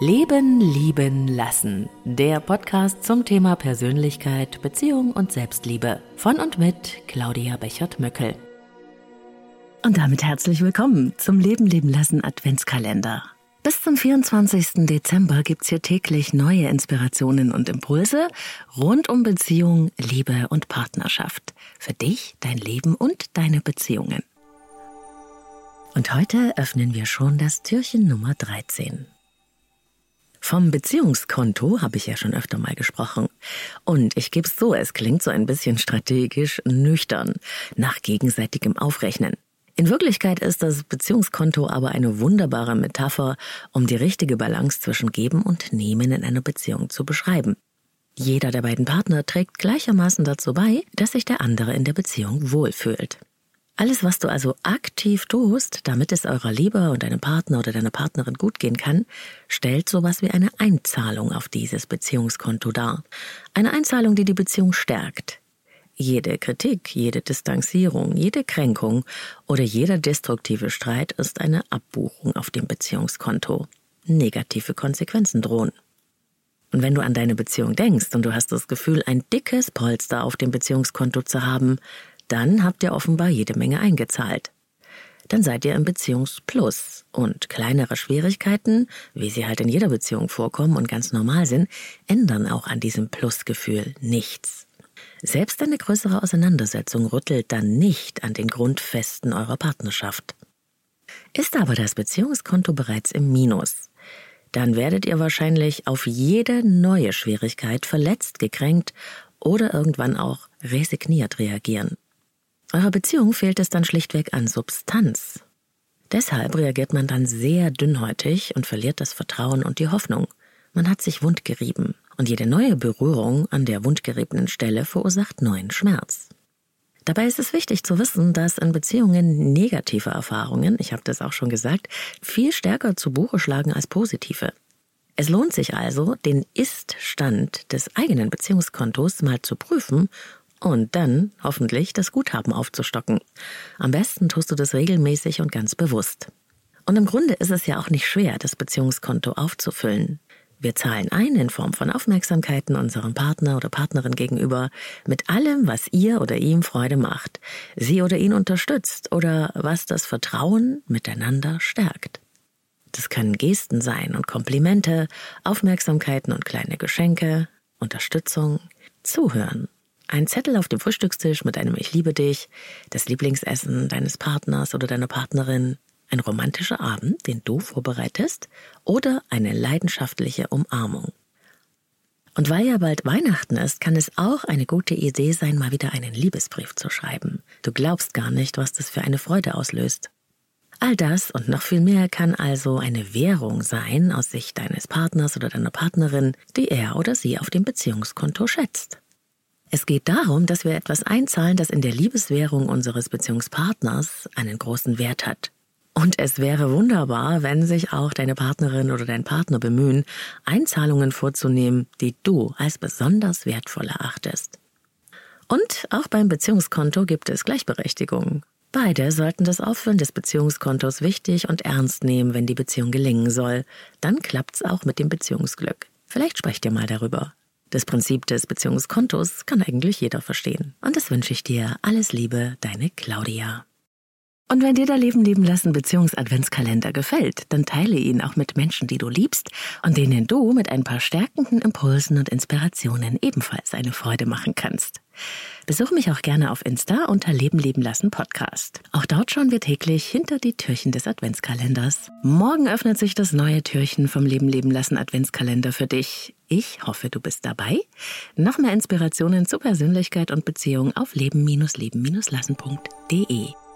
Leben, Lieben, Lassen. Der Podcast zum Thema Persönlichkeit, Beziehung und Selbstliebe. Von und mit Claudia Bechert-Möckel. Und damit herzlich willkommen zum Leben, Leben, Lassen Adventskalender. Bis zum 24. Dezember gibt's hier täglich neue Inspirationen und Impulse rund um Beziehung, Liebe und Partnerschaft. Für dich, dein Leben und deine Beziehungen. Und heute öffnen wir schon das Türchen Nummer 13. Vom Beziehungskonto habe ich ja schon öfter mal gesprochen. Und ich gebe es so, es klingt so ein bisschen strategisch nüchtern, nach gegenseitigem Aufrechnen. In Wirklichkeit ist das Beziehungskonto aber eine wunderbare Metapher, um die richtige Balance zwischen Geben und Nehmen in einer Beziehung zu beschreiben. Jeder der beiden Partner trägt gleichermaßen dazu bei, dass sich der andere in der Beziehung wohlfühlt. Alles, was du also aktiv tust, damit es eurer Liebe und deinem Partner oder deiner Partnerin gut gehen kann, stellt sowas wie eine Einzahlung auf dieses Beziehungskonto dar. Eine Einzahlung, die die Beziehung stärkt. Jede Kritik, jede Distanzierung, jede Kränkung oder jeder destruktive Streit ist eine Abbuchung auf dem Beziehungskonto. Negative Konsequenzen drohen. Und wenn du an deine Beziehung denkst und du hast das Gefühl, ein dickes Polster auf dem Beziehungskonto zu haben, dann habt ihr offenbar jede Menge eingezahlt. Dann seid ihr im Beziehungsplus und kleinere Schwierigkeiten, wie sie halt in jeder Beziehung vorkommen und ganz normal sind, ändern auch an diesem Plusgefühl nichts. Selbst eine größere Auseinandersetzung rüttelt dann nicht an den Grundfesten eurer Partnerschaft. Ist aber das Beziehungskonto bereits im Minus, dann werdet ihr wahrscheinlich auf jede neue Schwierigkeit verletzt, gekränkt oder irgendwann auch resigniert reagieren. Eurer Beziehung fehlt es dann schlichtweg an Substanz. Deshalb reagiert man dann sehr dünnhäutig und verliert das Vertrauen und die Hoffnung. Man hat sich wundgerieben und jede neue Berührung an der wundgeriebenen Stelle verursacht neuen Schmerz. Dabei ist es wichtig zu wissen, dass in Beziehungen negative Erfahrungen, ich habe das auch schon gesagt, viel stärker zu Buche schlagen als positive. Es lohnt sich also, den Ist-Stand des eigenen Beziehungskontos mal zu prüfen und dann hoffentlich das Guthaben aufzustocken. Am besten tust du das regelmäßig und ganz bewusst. Und im Grunde ist es ja auch nicht schwer, das Beziehungskonto aufzufüllen. Wir zahlen ein in Form von Aufmerksamkeiten unserem Partner oder Partnerin gegenüber mit allem, was ihr oder ihm Freude macht, sie oder ihn unterstützt oder was das Vertrauen miteinander stärkt. Das können Gesten sein und Komplimente, Aufmerksamkeiten und kleine Geschenke, Unterstützung, Zuhören ein Zettel auf dem Frühstückstisch mit einem Ich liebe dich, das Lieblingsessen deines Partners oder deiner Partnerin, ein romantischer Abend, den du vorbereitest, oder eine leidenschaftliche Umarmung. Und weil ja bald Weihnachten ist, kann es auch eine gute Idee sein, mal wieder einen Liebesbrief zu schreiben. Du glaubst gar nicht, was das für eine Freude auslöst. All das und noch viel mehr kann also eine Währung sein aus Sicht deines Partners oder deiner Partnerin, die er oder sie auf dem Beziehungskonto schätzt. Es geht darum, dass wir etwas einzahlen, das in der Liebeswährung unseres Beziehungspartners einen großen Wert hat. Und es wäre wunderbar, wenn sich auch deine Partnerin oder dein Partner bemühen, Einzahlungen vorzunehmen, die du als besonders wertvoll erachtest. Und auch beim Beziehungskonto gibt es Gleichberechtigung. Beide sollten das Auffüllen des Beziehungskontos wichtig und ernst nehmen, wenn die Beziehung gelingen soll. Dann klappt's auch mit dem Beziehungsglück. Vielleicht sprecht ihr mal darüber. Das Prinzip des Beziehungskontos kann eigentlich jeder verstehen. Und das wünsche ich dir. Alles Liebe, deine Claudia. Und wenn dir der Leben leben lassen Beziehungsadventskalender gefällt, dann teile ihn auch mit Menschen, die du liebst und denen du mit ein paar stärkenden Impulsen und Inspirationen ebenfalls eine Freude machen kannst. Besuch mich auch gerne auf Insta unter Leben leben lassen Podcast. Auch dort schauen wir täglich hinter die Türchen des Adventskalenders. Morgen öffnet sich das neue Türchen vom Leben leben lassen Adventskalender für dich. Ich hoffe, du bist dabei. Noch mehr Inspirationen zu Persönlichkeit und Beziehung auf leben-leben-lassen.de.